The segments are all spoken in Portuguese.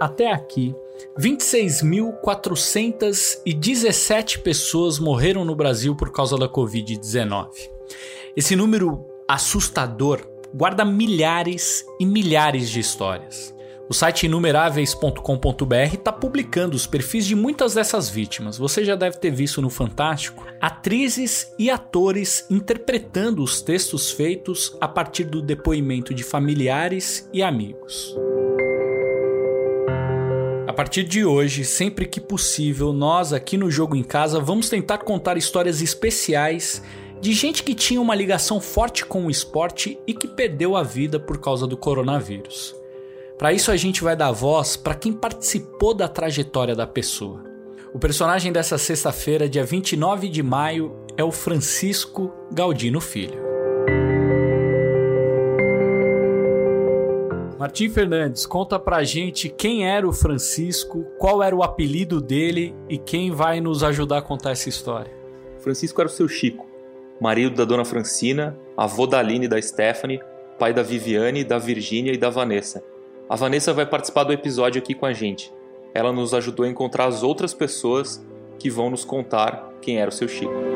até aqui, 26.417 pessoas morreram no Brasil por causa da Covid-19. Esse número assustador guarda milhares e milhares de histórias. O site inumeráveis.com.br está publicando os perfis de muitas dessas vítimas. Você já deve ter visto no Fantástico atrizes e atores interpretando os textos feitos a partir do depoimento de familiares e amigos. Partir de hoje, sempre que possível, nós aqui no Jogo em Casa vamos tentar contar histórias especiais de gente que tinha uma ligação forte com o esporte e que perdeu a vida por causa do coronavírus. Para isso a gente vai dar voz para quem participou da trajetória da pessoa. O personagem dessa sexta-feira, dia 29 de maio, é o Francisco Galdino Filho. Martim Fernandes, conta pra gente quem era o Francisco, qual era o apelido dele e quem vai nos ajudar a contar essa história. Francisco era o seu Chico, marido da dona Francina, avô da Aline e da Stephanie, pai da Viviane, da Virgínia e da Vanessa. A Vanessa vai participar do episódio aqui com a gente. Ela nos ajudou a encontrar as outras pessoas que vão nos contar quem era o seu Chico.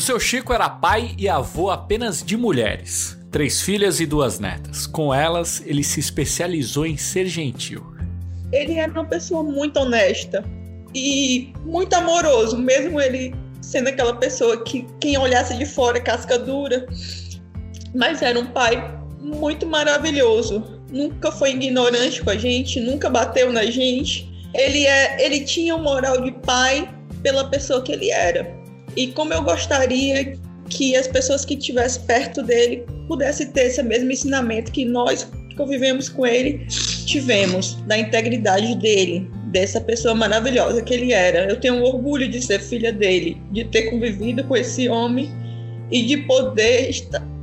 O seu Chico era pai e avô apenas de mulheres, três filhas e duas netas. Com elas, ele se especializou em ser gentil ele era uma pessoa muito honesta e muito amoroso, mesmo ele sendo aquela pessoa que quem olhasse de fora é casca dura, mas era um pai muito maravilhoso. Nunca foi ignorante com a gente, nunca bateu na gente. Ele é, ele tinha um moral de pai pela pessoa que ele era. E como eu gostaria que as pessoas que estivessem perto dele pudessem ter esse mesmo ensinamento que nós convivemos com ele, tivemos da integridade dele, dessa pessoa maravilhosa que ele era. Eu tenho orgulho de ser filha dele, de ter convivido com esse homem e de poder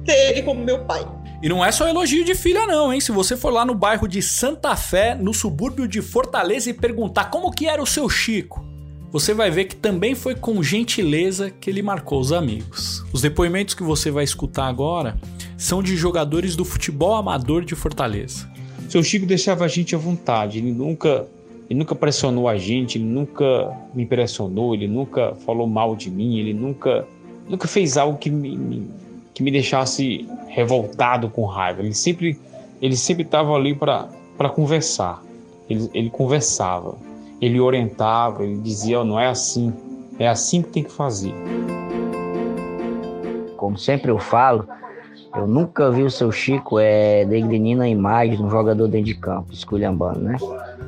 ter ele como meu pai. E não é só elogio de filha não, hein? Se você for lá no bairro de Santa Fé, no subúrbio de Fortaleza e perguntar como que era o seu Chico, você vai ver que também foi com gentileza que ele marcou os amigos. Os depoimentos que você vai escutar agora são de jogadores do futebol amador de Fortaleza. Seu Chico deixava a gente à vontade, ele nunca, ele nunca pressionou a gente, ele nunca me impressionou, ele nunca falou mal de mim, ele nunca, nunca fez algo que me, que me deixasse revoltado com raiva. Ele sempre ele sempre estava ali para conversar. Ele, ele conversava, ele orientava, ele dizia: oh, não é assim, é assim que tem que fazer. Como sempre eu falo, eu nunca vi o seu Chico é, degrinando a imagem de um jogador dentro de campo, esculhambando, né?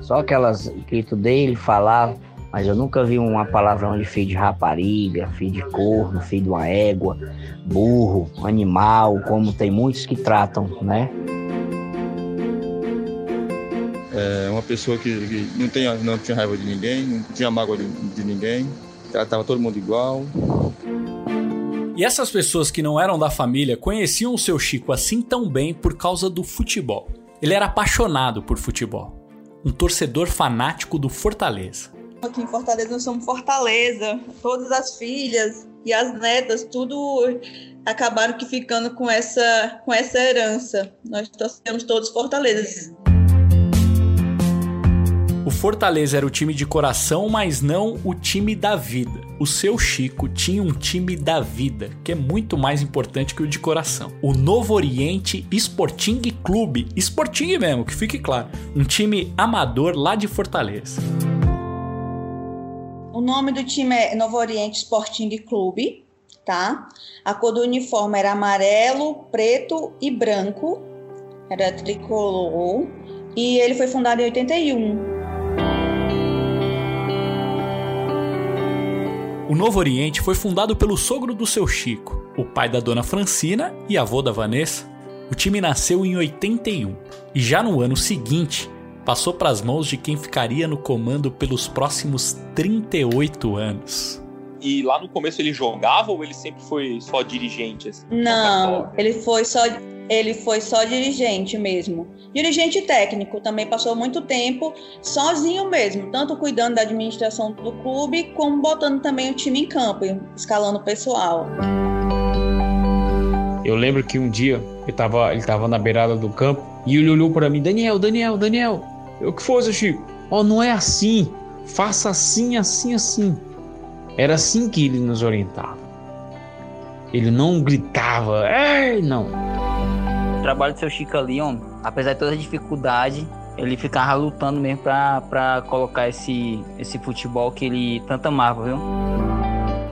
Só aquelas grito dele, falava, mas eu nunca vi uma palavrão de filho de rapariga, filho de corno, filho de uma égua, burro, animal, como tem muitos que tratam, né? Uma pessoa que, que não, tem, não tinha raiva de ninguém, não tinha mágoa de, de ninguém, tratava todo mundo igual. E essas pessoas que não eram da família conheciam o seu Chico assim tão bem por causa do futebol. Ele era apaixonado por futebol, um torcedor fanático do Fortaleza. Aqui em Fortaleza nós somos Fortaleza, todas as filhas e as netas, tudo acabaram que ficando com essa com essa herança. Nós torcemos todos Fortaleza. Fortaleza era o time de coração, mas não o time da vida. O seu Chico tinha um time da vida, que é muito mais importante que o de coração. O Novo Oriente Sporting Clube, Sporting mesmo, que fique claro, um time amador lá de Fortaleza. O nome do time é Novo Oriente Sporting Clube, tá? A cor do uniforme era amarelo, preto e branco, era tricolor, e ele foi fundado em 81. O Novo Oriente foi fundado pelo sogro do seu Chico, o pai da dona Francina e avô da Vanessa. O time nasceu em 81 e já no ano seguinte passou para as mãos de quem ficaria no comando pelos próximos 38 anos. E lá no começo ele jogava ou ele sempre foi só dirigente? Assim, Não, ele foi só ele foi só dirigente mesmo. Dirigente técnico, também passou muito tempo sozinho mesmo, tanto cuidando da administração do clube, como botando também o time em campo, escalando o pessoal. Eu lembro que um dia ele tava, ele tava na beirada do campo e ele olhou para mim: Daniel, Daniel, Daniel. Eu, que foi, seu Chico? Ó, oh, não é assim. Faça assim, assim, assim. Era assim que ele nos orientava. Ele não gritava, ei, não. O trabalho do seu Chico ali, homem, apesar de toda a dificuldade, ele ficava lutando mesmo para colocar esse, esse futebol que ele tanto amava, viu?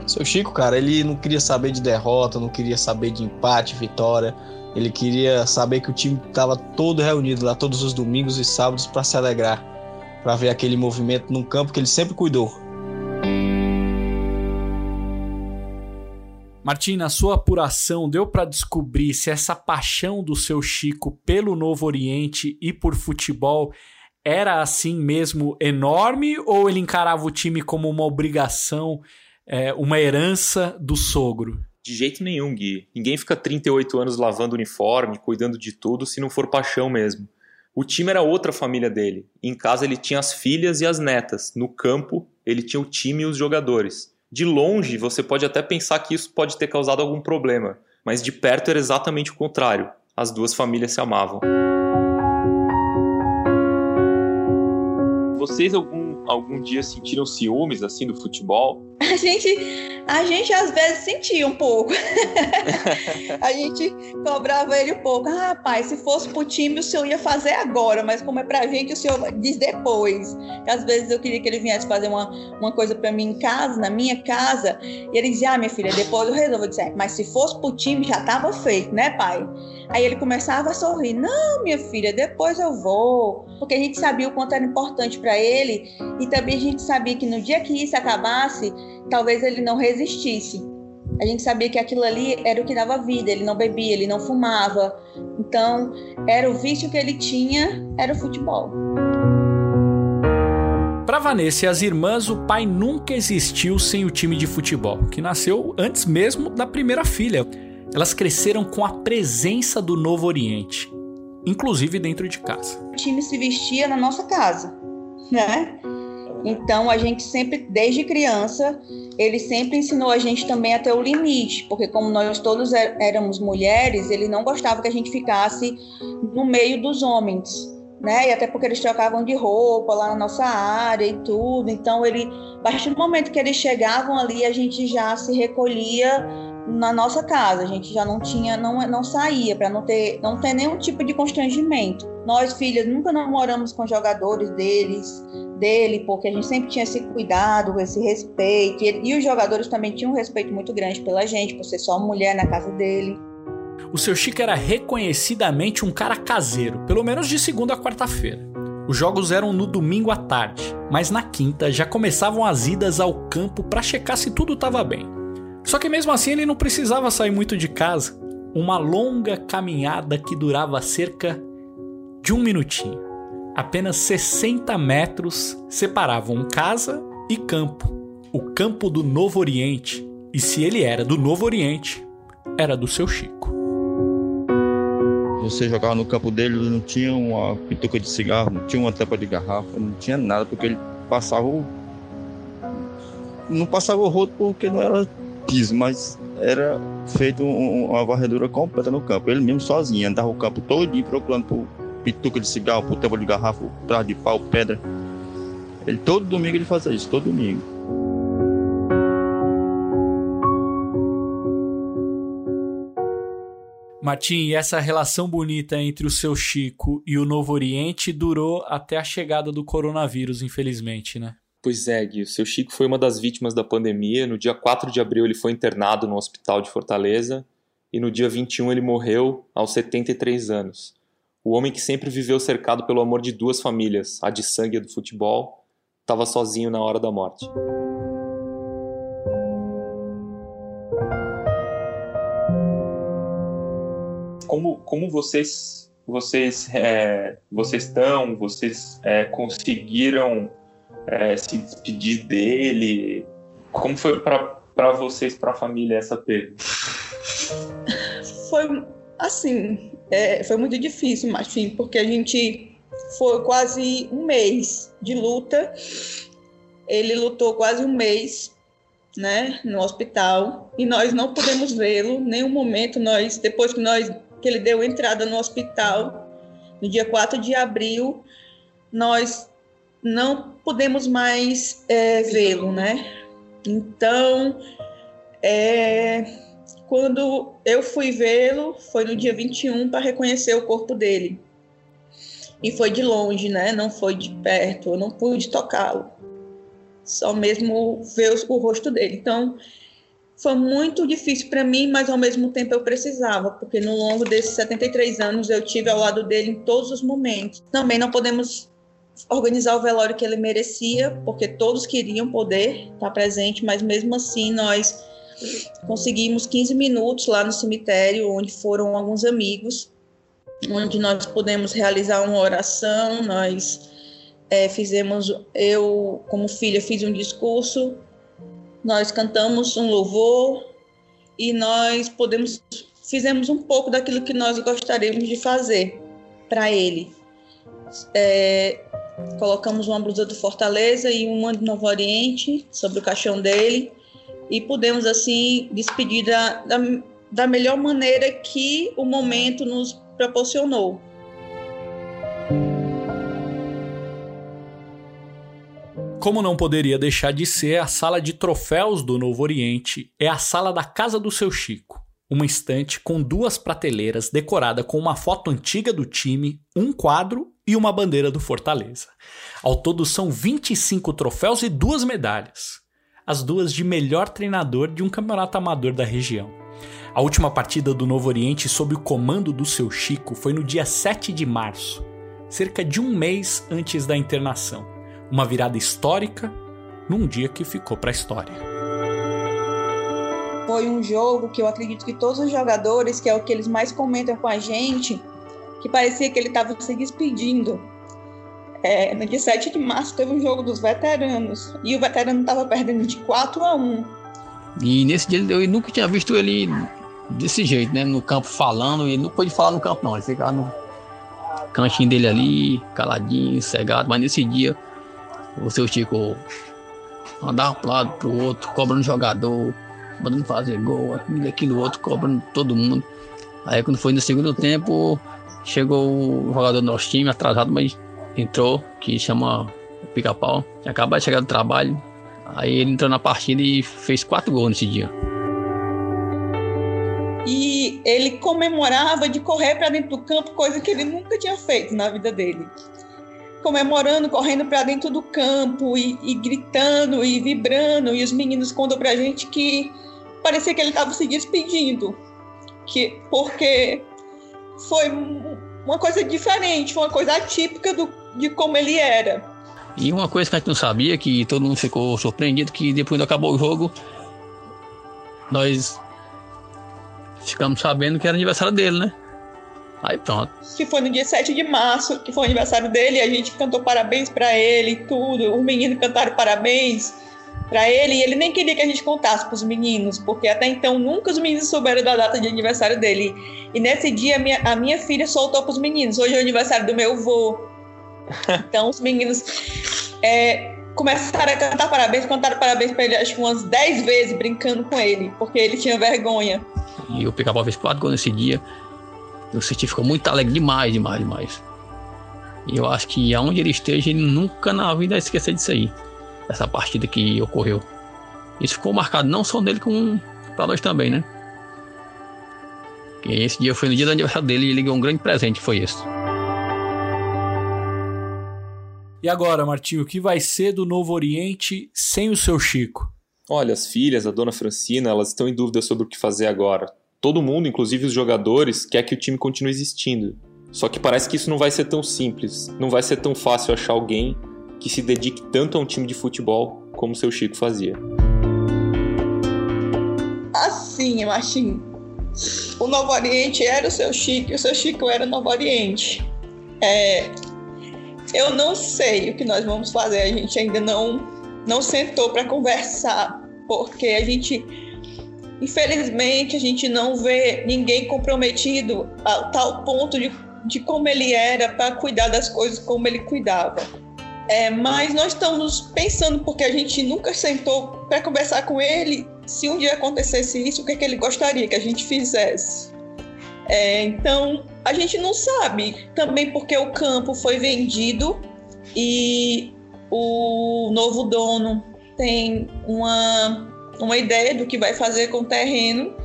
Seu Chico, cara, ele não queria saber de derrota, não queria saber de empate, vitória. Ele queria saber que o time estava todo reunido lá todos os domingos e sábados para se alegrar, para ver aquele movimento num campo que ele sempre cuidou. Martim, na sua apuração, deu para descobrir se essa paixão do seu Chico pelo Novo Oriente e por futebol era assim mesmo enorme ou ele encarava o time como uma obrigação é, uma herança do sogro. De jeito nenhum, Gui. Ninguém fica 38 anos lavando uniforme, cuidando de tudo, se não for paixão mesmo. O time era outra família dele. Em casa ele tinha as filhas e as netas. No campo, ele tinha o time e os jogadores. De longe, você pode até pensar que isso pode ter causado algum problema, mas de perto era exatamente o contrário. As duas famílias se amavam. Vocês algum, algum dia sentiram ciúmes assim do futebol? A gente, a gente às vezes sentia um pouco. a gente cobrava ele um pouco. Ah, rapaz, se fosse pro time, o senhor ia fazer agora, mas como é pra gente, o senhor diz depois. Que às vezes eu queria que ele viesse fazer uma, uma coisa pra mim em casa, na minha casa, e ele dizia, ah, minha filha, depois eu resolvo. Eu disse, é, mas se fosse pro time, já tava feito, né, pai? Aí ele começava a sorrir. Não, minha filha, depois eu vou. Porque a gente sabia o quanto era importante para ele e também a gente sabia que no dia que isso acabasse, talvez ele não resistisse. A gente sabia que aquilo ali era o que dava vida, ele não bebia, ele não fumava. Então, era o vício que ele tinha, era o futebol. Para Vanessa e as irmãs, o pai nunca existiu sem o time de futebol, que nasceu antes mesmo da primeira filha. Elas cresceram com a presença do Novo Oriente, inclusive dentro de casa. O time se vestia na nossa casa, né? Então a gente sempre, desde criança, ele sempre ensinou a gente também a ter o limite, porque como nós todos é, éramos mulheres, ele não gostava que a gente ficasse no meio dos homens, né? E até porque eles trocavam de roupa lá na nossa área e tudo. Então ele, a partir do momento que eles chegavam ali, a gente já se recolhia na nossa casa. A gente já não tinha, não, não saía para não ter, não ter nenhum tipo de constrangimento. Nós filhas nunca namoramos com jogadores deles, dele, porque a gente sempre tinha esse cuidado, esse respeito. E, e os jogadores também tinham um respeito muito grande pela gente, por ser só mulher na casa dele. O seu Chico era reconhecidamente um cara caseiro, pelo menos de segunda a quarta-feira. Os jogos eram no domingo à tarde, mas na quinta já começavam as idas ao campo para checar se tudo estava bem. Só que mesmo assim ele não precisava sair muito de casa. Uma longa caminhada que durava cerca de um minutinho. Apenas 60 metros separavam casa e campo. O campo do Novo Oriente. E se ele era do Novo Oriente, era do seu Chico. Você jogava no campo dele, não tinha uma pituca de cigarro, não tinha uma tampa de garrafa, não tinha nada, porque ele passava o. Não passava o rodo porque não era piso, mas era feito um, uma varredura completa no campo. Ele mesmo sozinho, andava o campo todo procurando por pituca de cigarro, por tampa de garrafa, por trás de pau, pedra. Ele todo domingo ele fazia isso, todo domingo. Martim, essa relação bonita entre o seu Chico e o Novo Oriente durou até a chegada do coronavírus, infelizmente, né? Pois é, Gui, o seu Chico foi uma das vítimas da pandemia. No dia 4 de abril ele foi internado no hospital de Fortaleza e no dia 21 ele morreu aos 73 anos. O homem que sempre viveu cercado pelo amor de duas famílias, a de sangue e a do futebol, estava sozinho na hora da morte. Como, como vocês vocês é, vocês estão, vocês é, conseguiram é, se despedir dele? Como foi para vocês, para a família, essa perda? Foi Assim, é, foi muito difícil, Martim, porque a gente foi quase um mês de luta. Ele lutou quase um mês, né, no hospital, e nós não pudemos vê-lo. Nenhum momento nós, depois que nós que ele deu entrada no hospital, no dia 4 de abril, nós não podemos mais é, vê-lo, né? Então, é, quando eu fui vê-lo, foi no dia 21 para reconhecer o corpo dele. E foi de longe, né? Não foi de perto, eu não pude tocá-lo. Só mesmo ver o rosto dele. Então, foi muito difícil para mim, mas ao mesmo tempo eu precisava, porque no longo desses 73 anos eu tive ao lado dele em todos os momentos. Também não podemos organizar o velório que ele merecia, porque todos queriam poder estar presente, mas mesmo assim nós conseguimos 15 minutos lá no cemitério, onde foram alguns amigos, onde nós pudemos realizar uma oração, nós é, fizemos, eu como filha fiz um discurso, nós cantamos um louvor e nós podemos fizemos um pouco daquilo que nós gostaríamos de fazer para ele. É, colocamos uma blusa do Fortaleza e uma do Novo Oriente sobre o caixão dele e pudemos assim despedir da, da, da melhor maneira que o momento nos proporcionou. Como não poderia deixar de ser, a sala de troféus do Novo Oriente é a sala da casa do seu Chico. Uma estante com duas prateleiras decorada com uma foto antiga do time, um quadro e uma bandeira do Fortaleza. Ao todo são 25 troféus e duas medalhas. As duas de melhor treinador de um campeonato amador da região. A última partida do Novo Oriente sob o comando do seu Chico foi no dia 7 de março, cerca de um mês antes da internação. Uma virada histórica num dia que ficou para a história. Foi um jogo que eu acredito que todos os jogadores, que é o que eles mais comentam com a gente, que parecia que ele estava se despedindo. É, no dia 7 de março teve um jogo dos veteranos e o veterano estava perdendo de 4 a 1. E nesse dia eu nunca tinha visto ele desse jeito, né? No campo falando, ele não pôde falar no campo, não. Ele ficava no cantinho dele ali, caladinho, cegado. Mas nesse dia, o seu Chico andava para um lado, para o outro, cobrando jogador, mandando fazer gol, aquilo, aquilo, outro, cobrando todo mundo. Aí quando foi no segundo tempo, Chegou o jogador do nosso time, atrasado, mas entrou, que chama Pica-Pau. Acaba de chegar do trabalho. Aí ele entrou na partida e fez quatro gols nesse dia. E ele comemorava de correr para dentro do campo, coisa que ele nunca tinha feito na vida dele. Comemorando, correndo para dentro do campo e, e, gritando e vibrando. E os meninos contam para gente que parecia que ele estava se despedindo, que porque foi uma coisa diferente, uma coisa atípica do, de como ele era. E uma coisa que a gente não sabia, que todo mundo ficou surpreendido, que depois que acabou o jogo, nós ficamos sabendo que era aniversário dele, né? Aí pronto. Que foi no dia 7 de março, que foi o aniversário dele, a gente cantou parabéns para ele e tudo. Os meninos cantaram parabéns para ele e ele nem queria que a gente contasse para os meninos, porque até então nunca os meninos souberam da data de aniversário dele. E nesse dia a minha, a minha filha soltou para os meninos: hoje é o aniversário do meu avô. Então os meninos é, começaram a cantar parabéns, cantaram parabéns para ele acho que umas 10 vezes brincando com ele, porque ele tinha vergonha. E o Pica-Pau fez quatro gols nesse dia. O City ficou muito alegre demais, demais, demais. E eu acho que aonde ele esteja, ele nunca na vida vai esquecer disso aí essa partida que ocorreu. Isso ficou marcado não só nele, como para nós também, né? Que esse dia foi no dia do aniversário dele e ele ganhou um grande presente, foi esse. E agora, Martinho, o que vai ser do Novo Oriente sem o seu Chico? Olha, as filhas, a dona Francina, elas estão em dúvida sobre o que fazer agora. Todo mundo, inclusive os jogadores, quer que o time continue existindo. Só que parece que isso não vai ser tão simples, não vai ser tão fácil achar alguém que se dedique tanto a um time de futebol como seu Chico fazia. Assim, Martim. O Novo Oriente era o seu Chico e o seu Chico era o Novo Oriente. É, eu não sei o que nós vamos fazer, a gente ainda não, não sentou para conversar, porque a gente Infelizmente, a gente não vê ninguém comprometido a tal ponto de, de como ele era para cuidar das coisas como ele cuidava. É, mas nós estamos pensando, porque a gente nunca sentou para conversar com ele, se um dia acontecesse isso, o que, é que ele gostaria que a gente fizesse. É, então, a gente não sabe. Também porque o campo foi vendido e o novo dono tem uma, uma ideia do que vai fazer com o terreno.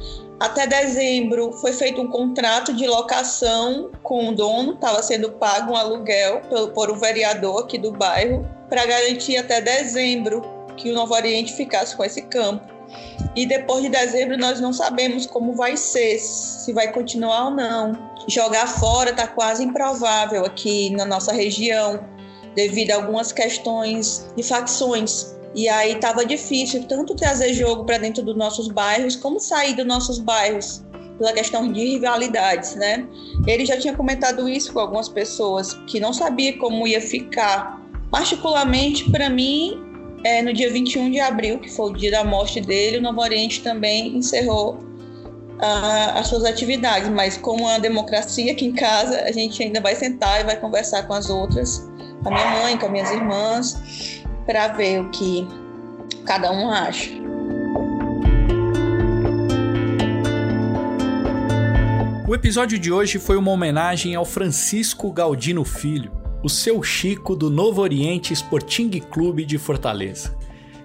Até dezembro foi feito um contrato de locação com o dono, estava sendo pago um aluguel por, o vereador aqui do bairro para garantir até dezembro que o Novo Oriente ficasse com esse campo. E depois de dezembro nós não sabemos como vai ser, se vai continuar ou não. Jogar fora está quase improvável aqui na nossa região, devido a algumas questões de facções. E aí estava difícil tanto trazer jogo para dentro dos nossos bairros, como sair dos nossos bairros, pela questão de rivalidades, né? Ele já tinha comentado isso com algumas pessoas, que não sabia como ia ficar. Particularmente para mim, é, no dia 21 de abril, que foi o dia da morte dele, o Novo Oriente também encerrou uh, as suas atividades. Mas como a democracia aqui em casa, a gente ainda vai sentar e vai conversar com as outras, com a minha mãe, com as minhas irmãs, para ver o que cada um acha. O episódio de hoje foi uma homenagem ao Francisco Galdino Filho, o seu Chico do Novo Oriente Sporting Clube de Fortaleza.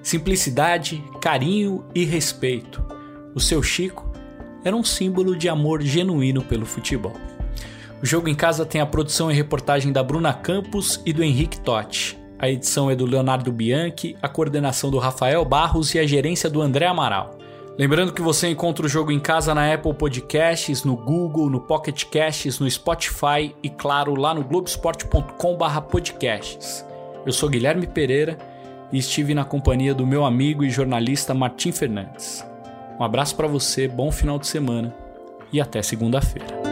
Simplicidade, carinho e respeito. O seu Chico era um símbolo de amor genuíno pelo futebol. O Jogo em Casa tem a produção e reportagem da Bruna Campos e do Henrique Totti. A edição é do Leonardo Bianchi, a coordenação do Rafael Barros e a gerência do André Amaral. Lembrando que você encontra o jogo em casa na Apple Podcasts, no Google, no Pocket Casts, no Spotify e, claro, lá no globesport.com/podcasts. Eu sou Guilherme Pereira e estive na companhia do meu amigo e jornalista Martim Fernandes. Um abraço para você, bom final de semana e até segunda-feira.